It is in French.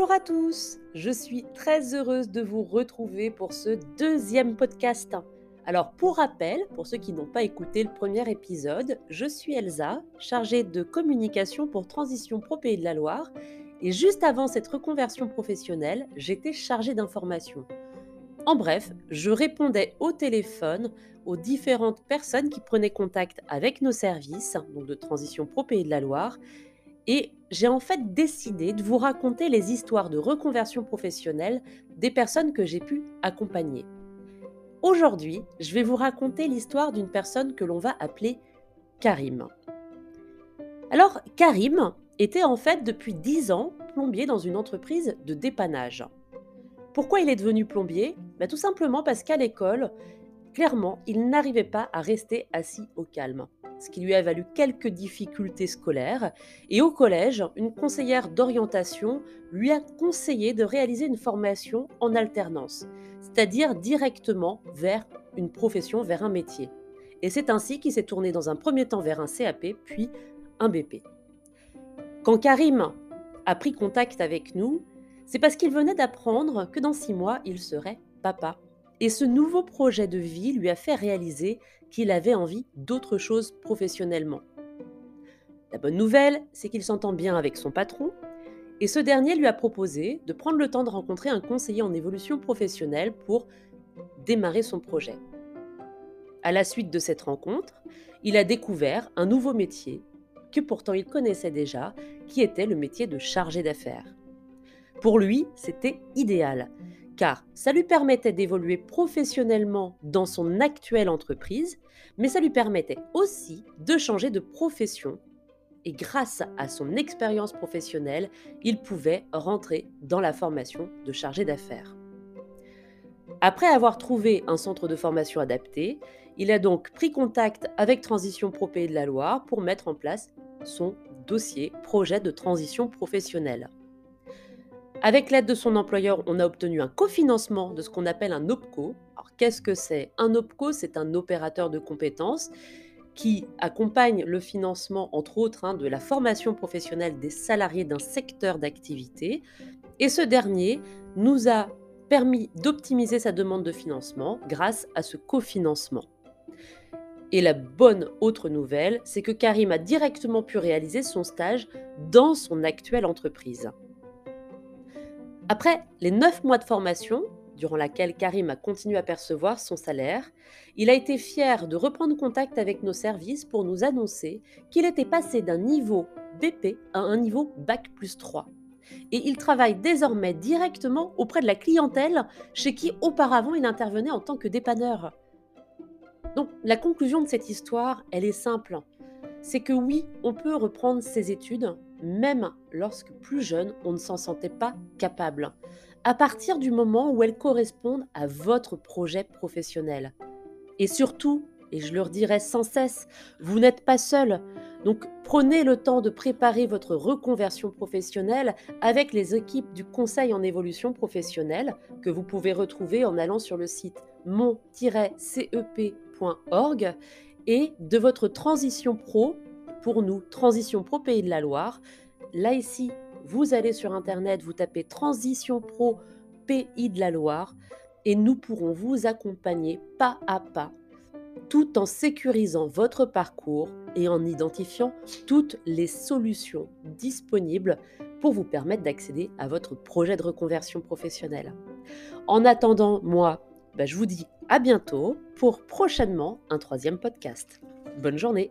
Bonjour à tous, je suis très heureuse de vous retrouver pour ce deuxième podcast. Alors pour rappel, pour ceux qui n'ont pas écouté le premier épisode, je suis Elsa, chargée de communication pour Transition Pro Pays de la Loire, et juste avant cette reconversion professionnelle, j'étais chargée d'information. En bref, je répondais au téléphone aux différentes personnes qui prenaient contact avec nos services, donc de Transition Pro Pays de la Loire, et j'ai en fait décidé de vous raconter les histoires de reconversion professionnelle des personnes que j'ai pu accompagner. Aujourd'hui, je vais vous raconter l'histoire d'une personne que l'on va appeler Karim. Alors, Karim était en fait depuis 10 ans plombier dans une entreprise de dépannage. Pourquoi il est devenu plombier? Bah, Tout simplement parce qu'à l'école, clairement, il n'arrivait pas à rester assis au calme ce qui lui a valu quelques difficultés scolaires. Et au collège, une conseillère d'orientation lui a conseillé de réaliser une formation en alternance, c'est-à-dire directement vers une profession, vers un métier. Et c'est ainsi qu'il s'est tourné dans un premier temps vers un CAP, puis un BP. Quand Karim a pris contact avec nous, c'est parce qu'il venait d'apprendre que dans six mois, il serait papa. Et ce nouveau projet de vie lui a fait réaliser qu'il avait envie d'autre chose professionnellement. La bonne nouvelle, c'est qu'il s'entend bien avec son patron, et ce dernier lui a proposé de prendre le temps de rencontrer un conseiller en évolution professionnelle pour démarrer son projet. À la suite de cette rencontre, il a découvert un nouveau métier que pourtant il connaissait déjà, qui était le métier de chargé d'affaires. Pour lui, c'était idéal, car ça lui permettait d'évoluer professionnellement dans son actuelle entreprise, mais ça lui permettait aussi de changer de profession. Et grâce à son expérience professionnelle, il pouvait rentrer dans la formation de chargé d'affaires. Après avoir trouvé un centre de formation adapté, il a donc pris contact avec Transition Pro Pays de la Loire pour mettre en place son dossier projet de transition professionnelle. Avec l'aide de son employeur, on a obtenu un cofinancement de ce qu'on appelle un OPCO. Alors qu'est-ce que c'est? Un OPCO, c'est un opérateur de compétences qui accompagne le financement, entre autres, hein, de la formation professionnelle des salariés d'un secteur d'activité. Et ce dernier nous a permis d'optimiser sa demande de financement grâce à ce cofinancement. Et la bonne autre nouvelle, c'est que Karim a directement pu réaliser son stage dans son actuelle entreprise. Après les neuf mois de formation, durant laquelle Karim a continué à percevoir son salaire, il a été fier de reprendre contact avec nos services pour nous annoncer qu'il était passé d'un niveau BP à un niveau Bac plus 3. Et il travaille désormais directement auprès de la clientèle chez qui auparavant il intervenait en tant que dépanneur. Donc la conclusion de cette histoire, elle est simple. C'est que oui, on peut reprendre ses études, même lorsque plus jeune, on ne s'en sentait pas capable, à partir du moment où elles correspondent à votre projet professionnel. Et surtout, et je le dirai sans cesse, vous n'êtes pas seul. Donc prenez le temps de préparer votre reconversion professionnelle avec les équipes du Conseil en évolution professionnelle que vous pouvez retrouver en allant sur le site mon-cep.org et de votre transition pro pour nous, Transition Pro Pays de la Loire. Là ici, vous allez sur Internet, vous tapez Transition Pro Pays de la Loire et nous pourrons vous accompagner pas à pas tout en sécurisant votre parcours et en identifiant toutes les solutions disponibles pour vous permettre d'accéder à votre projet de reconversion professionnelle. En attendant, moi, bah, je vous dis à bientôt pour prochainement un troisième podcast. Bonne journée